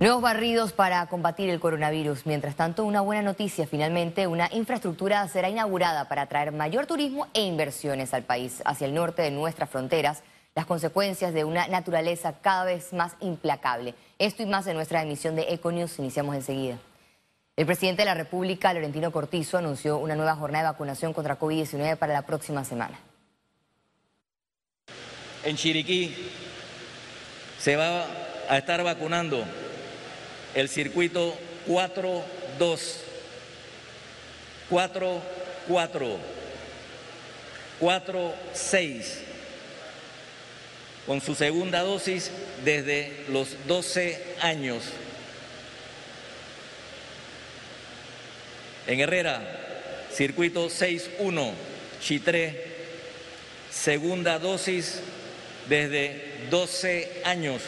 Nuevos barridos para combatir el coronavirus. Mientras tanto, una buena noticia. Finalmente, una infraestructura será inaugurada para atraer mayor turismo e inversiones al país hacia el norte de nuestras fronteras. Las consecuencias de una naturaleza cada vez más implacable. Esto y más en nuestra emisión de Econews. Iniciamos enseguida. El presidente de la República, Laurentino Cortizo, anunció una nueva jornada de vacunación contra COVID-19 para la próxima semana. En Chiriquí se va a estar vacunando el circuito 4-2, 4-4, 4-6, con su segunda dosis desde los 12 años. En Herrera, circuito 6-1, Chitré, segunda dosis desde 12 años.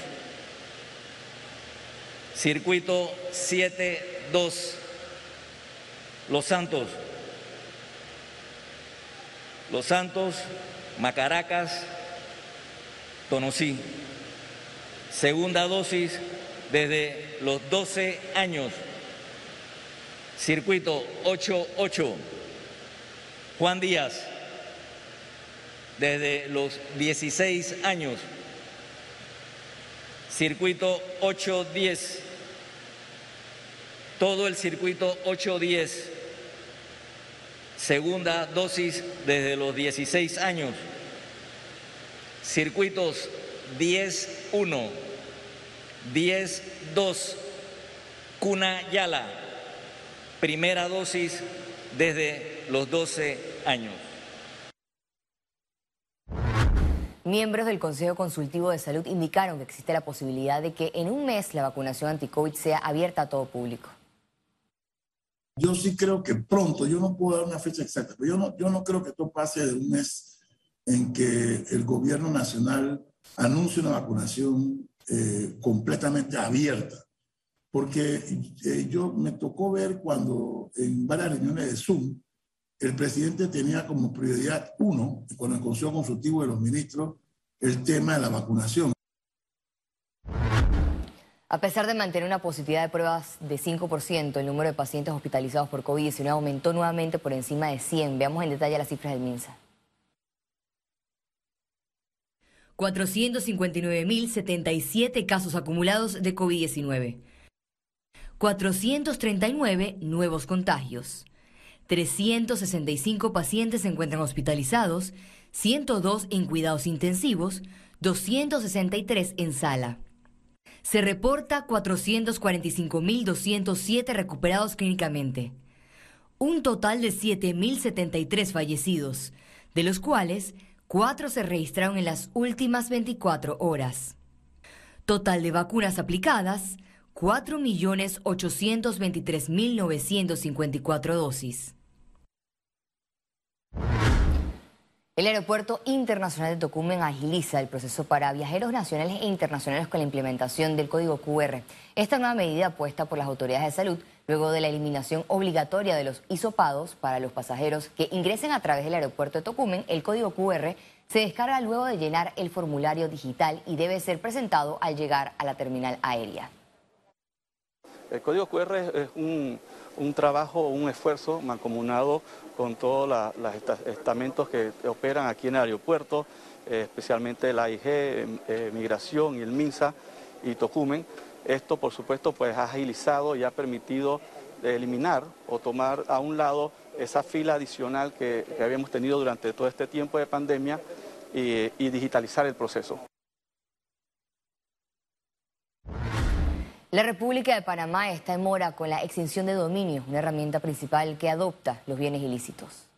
Circuito 7-2, Los Santos. Los Santos, Macaracas, Tonosí. Segunda dosis desde los 12 años. Circuito 8-8, Juan Díaz, desde los 16 años. Circuito 810, todo el circuito 810, segunda dosis desde los 16 años, circuitos 10-1, 10-2, Cuna Yala, primera dosis desde los 12 años. Miembros del Consejo Consultivo de Salud indicaron que existe la posibilidad de que en un mes la vacunación anti-COVID sea abierta a todo público. Yo sí creo que pronto, yo no puedo dar una fecha exacta, pero yo no, yo no creo que esto pase de un mes en que el gobierno nacional anuncie una vacunación eh, completamente abierta. Porque eh, yo me tocó ver cuando en varias reuniones de Zoom, el presidente tenía como prioridad uno, con el Consejo Consultivo de los Ministros, el tema de la vacunación. A pesar de mantener una positividad de pruebas de 5%, el número de pacientes hospitalizados por COVID-19 aumentó nuevamente por encima de 100. Veamos en detalle las cifras del MINSA. 459.077 casos acumulados de COVID-19. 439 nuevos contagios. 365 pacientes se encuentran hospitalizados, 102 en cuidados intensivos, 263 en sala. Se reporta 445.207 recuperados clínicamente. Un total de 7.073 fallecidos, de los cuales 4 se registraron en las últimas 24 horas. Total de vacunas aplicadas, 4.823.954 dosis. El Aeropuerto Internacional de Tocumen agiliza el proceso para viajeros nacionales e internacionales con la implementación del código QR. Esta nueva medida puesta por las autoridades de salud luego de la eliminación obligatoria de los hisopados para los pasajeros que ingresen a través del aeropuerto de Tocumen, el código QR se descarga luego de llenar el formulario digital y debe ser presentado al llegar a la terminal aérea. El código QR es un, un trabajo, un esfuerzo mancomunado con todos los estamentos que operan aquí en el aeropuerto, eh, especialmente la IG, eh, Migración y el MINSA y Tocumen. Esto, por supuesto, pues ha agilizado y ha permitido eliminar o tomar a un lado esa fila adicional que, habíamos tenido durante todo este tiempo de pandemia y digitalizar el proceso. La República de Panamá está en mora con la extinción de dominio, una herramienta principal que adopta los bienes ilícitos.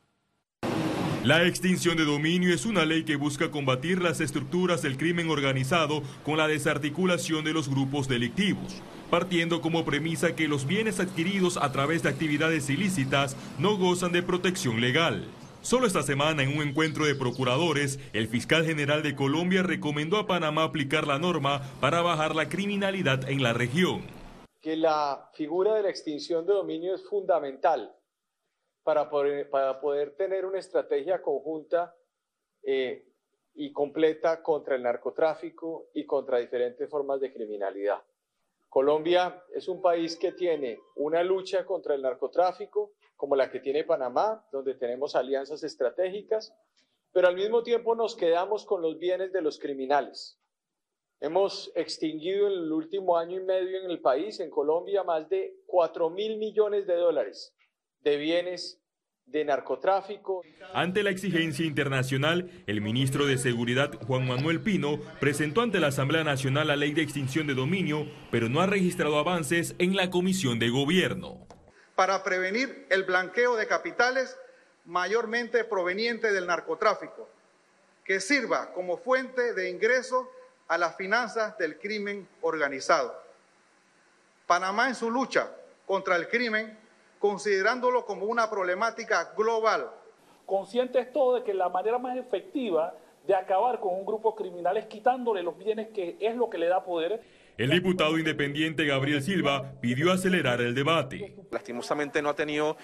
La extinción de dominio es una ley que busca combatir las estructuras del crimen organizado con la desarticulación de los grupos delictivos, partiendo como premisa que los bienes adquiridos a través de actividades ilícitas no gozan de protección legal. Solo esta semana, en un encuentro de procuradores, el fiscal general de Colombia recomendó a Panamá aplicar la norma para bajar la criminalidad en la región. Que la figura de la extinción de dominio es fundamental para poder, para poder tener una estrategia conjunta eh, y completa contra el narcotráfico y contra diferentes formas de criminalidad. Colombia es un país que tiene una lucha contra el narcotráfico, como la que tiene Panamá, donde tenemos alianzas estratégicas, pero al mismo tiempo nos quedamos con los bienes de los criminales. Hemos extinguido en el último año y medio en el país, en Colombia, más de 4 mil millones de dólares de bienes de narcotráfico. Ante la exigencia internacional, el ministro de Seguridad, Juan Manuel Pino, presentó ante la Asamblea Nacional la ley de extinción de dominio, pero no ha registrado avances en la Comisión de Gobierno. Para prevenir el blanqueo de capitales mayormente proveniente del narcotráfico, que sirva como fuente de ingreso a las finanzas del crimen organizado. Panamá en su lucha contra el crimen, considerándolo como una problemática global. Conscientes todos de que la manera más efectiva de acabar con un grupo criminal es quitándole los bienes que es lo que le da poder el diputado independiente Gabriel Silva pidió acelerar el debate. Lastimosamente no ha tenido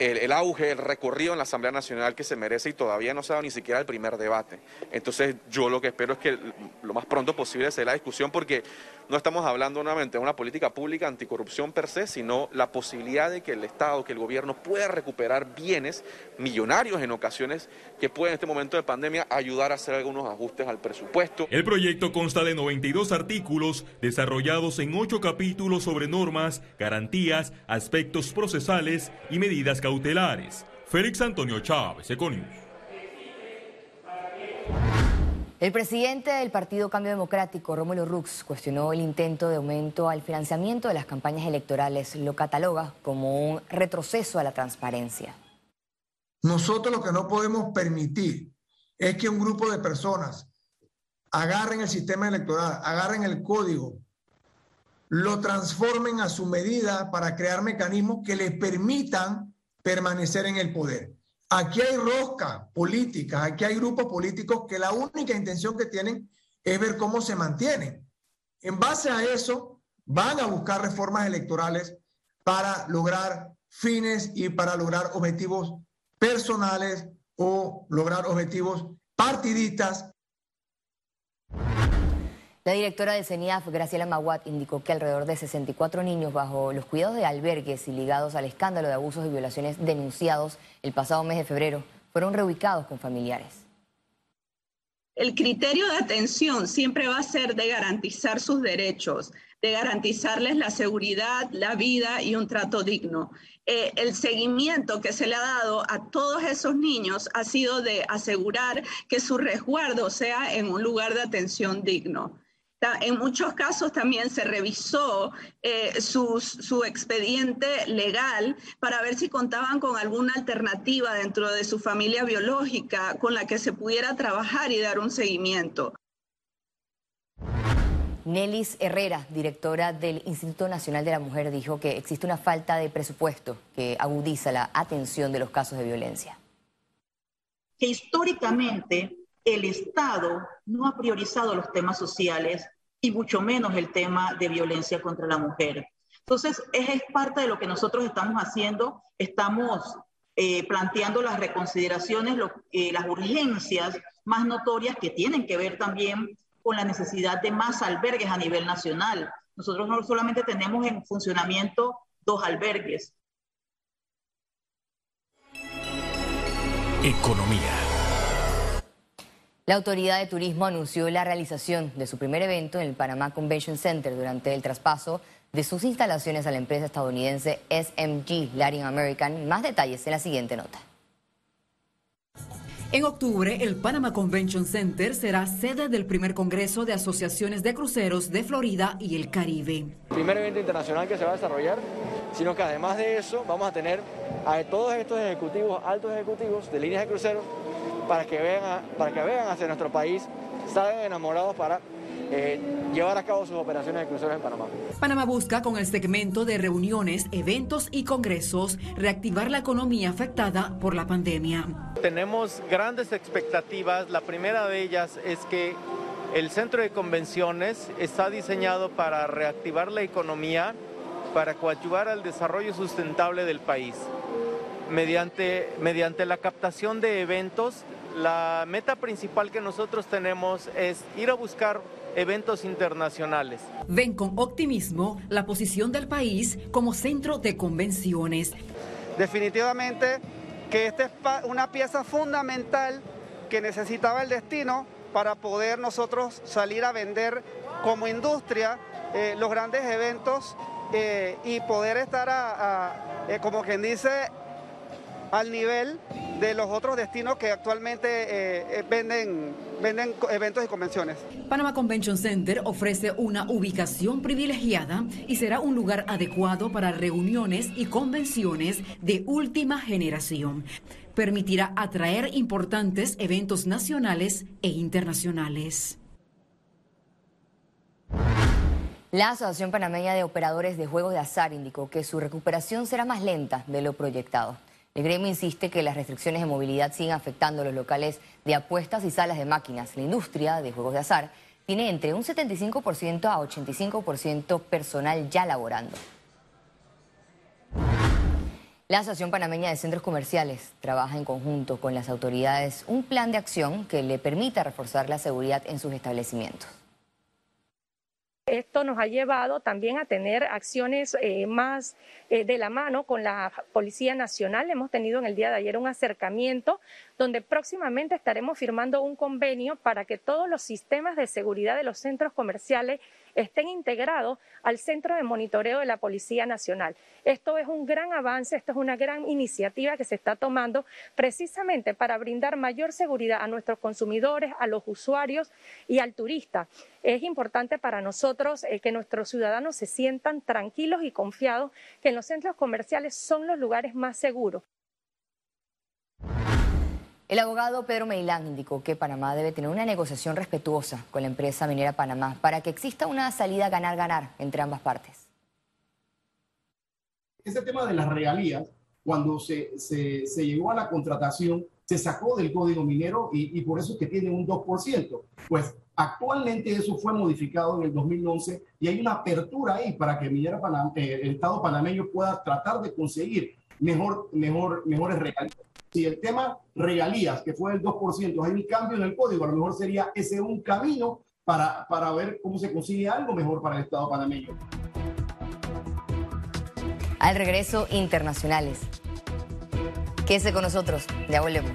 el, auge, el recorrido en la Asamblea Nacional que se merece y todavía no se ha dado ni siquiera el primer debate. Entonces yo lo que espero es que lo más pronto posible se dé la discusión porque no estamos hablando nuevamente de una política pública anticorrupción per se, sino la posibilidad de que el Estado, que el gobierno pueda recuperar bienes millonarios en ocasiones que pueden en este momento de pandemia ayudar a hacer algunos ajustes al presupuesto. El proyecto consta de 92 artículos desarrollados en ocho capítulos sobre normas, garantías, aspectos procesales y medidas cautelares. Félix Antonio Chávez, Econius. El presidente del Partido Cambio Democrático, Rómulo Rux, cuestionó el intento de aumento al financiamiento de las campañas electorales. Lo cataloga como un retroceso a la transparencia. Nosotros lo que no podemos permitir es que un grupo de personas agarren el sistema electoral, agarren el código, lo transformen a su medida para crear mecanismos que les permitan permanecer en el poder. Aquí hay rosca política, aquí hay grupos políticos que la única intención que tienen es ver cómo se mantienen. En base a eso, van a buscar reformas electorales para lograr fines y para lograr objetivos personales o lograr objetivos partidistas la directora de CENIAF, Graciela Maguat, indicó que alrededor de 64 niños bajo los cuidados de albergues y ligados al escándalo de abusos y violaciones denunciados el pasado mes de febrero fueron reubicados con familiares. El criterio de atención siempre va a ser de garantizar sus derechos, de garantizarles la seguridad, la vida y un trato digno. Eh, el seguimiento que se le ha dado a todos esos niños ha sido de asegurar que su resguardo sea en un lugar de atención digno. En muchos casos también se revisó eh, su, expediente legal para ver si contaban con alguna alternativa dentro de su familia biológica con la que se pudiera trabajar y dar un seguimiento. Nelis Herrera, directora del Instituto Nacional de la Mujer, dijo que existe una falta de presupuesto que agudiza la atención de los casos de violencia. Que históricamente el Estado no ha priorizado los temas sociales y mucho menos el tema de violencia contra la mujer. Entonces, es, parte de lo que nosotros estamos haciendo. Estamos eh, planteando las reconsideraciones, eh, las urgencias más notorias que tienen que ver también con la necesidad de más albergues a nivel nacional. Nosotros no solamente tenemos en funcionamiento dos albergues. Economía. La Autoridad de Turismo anunció la realización de su primer evento en el Panamá Convention Center durante el traspaso de sus instalaciones a la empresa estadounidense SMG Latin American. Más detalles en la siguiente nota. En octubre, el Panama Convention Center será sede del primer Congreso de Asociaciones de Cruceros de Florida y el Caribe. Primer evento internacional que se va a desarrollar, sino que además de eso vamos a tener a todos estos ejecutivos, altos ejecutivos de líneas de cruceros para que vean, para que vean hacia nuestro país, salgan enamorados para eh, llevar a cabo sus operaciones de cruceros en Panamá. Panamá busca con el segmento de reuniones, eventos y congresos reactivar la economía afectada por la pandemia. Tenemos grandes expectativas. La primera de ellas es que el centro de convenciones está diseñado para reactivar la economía, para coadyuvar al desarrollo sustentable del país. Mediante, mediante la captación de eventos la meta principal que nosotros tenemos es ir a buscar eventos internacionales. Ven con optimismo la posición del país como centro de convenciones. Definitivamente que esta es una pieza fundamental que necesitaba el destino para poder nosotros salir a vender como industria eh, los grandes eventos eh, y poder estar, a, eh, como quien dice, al nivel de los otros destinos que actualmente venden, venden eventos y convenciones. Panama Convention Center ofrece una ubicación privilegiada y será un lugar adecuado para reuniones y convenciones de última generación. Permitirá atraer importantes eventos nacionales e internacionales. La Asociación Panameña de Operadores de Juegos de Azar indicó que su recuperación será más lenta de lo proyectado. El gremio insiste que las restricciones de movilidad siguen afectando los locales de apuestas y salas de máquinas. La industria de juegos de azar tiene entre un 75% a 85% personal ya laborando. La Asociación Panameña de Centros Comerciales trabaja en conjunto con las autoridades un plan de acción que le permita reforzar la seguridad en sus establecimientos. Esto nos ha llevado también a tener acciones eh, más eh, de la mano con la Policía Nacional. Hemos tenido en el día de ayer un acercamiento donde próximamente estaremos firmando un convenio para que todos los sistemas de seguridad de los centros comerciales estén integrados al centro de monitoreo de la Policía Nacional. Esto es un gran avance, esto es una gran iniciativa que se está tomando precisamente para brindar mayor seguridad a nuestros consumidores, a los usuarios y al turista. Es importante para nosotros eh, que nuestros ciudadanos se sientan tranquilos y confiados que en los centros comerciales son los lugares más seguros. El abogado Pedro Meilán indicó que Panamá debe tener una negociación respetuosa con la empresa minera Panamá para que exista una salida ganar-ganar entre ambas partes. Este tema de las regalías, cuando se, se, llegó a la contratación, se sacó del código minero y, por eso es que tiene un 2%. Pues actualmente eso fue modificado en el 2011 y hay una apertura ahí para que Minera eh, el Estado panameño pueda tratar de conseguir mejor, mejor, mejores regalías si el tema regalías, que fue el 2%, hay un cambio en el código, a lo mejor sería ese un camino para, para ver cómo se consigue algo mejor para el Estado panameño. Al regreso, internacionales. Quédese con nosotros, ya volvemos.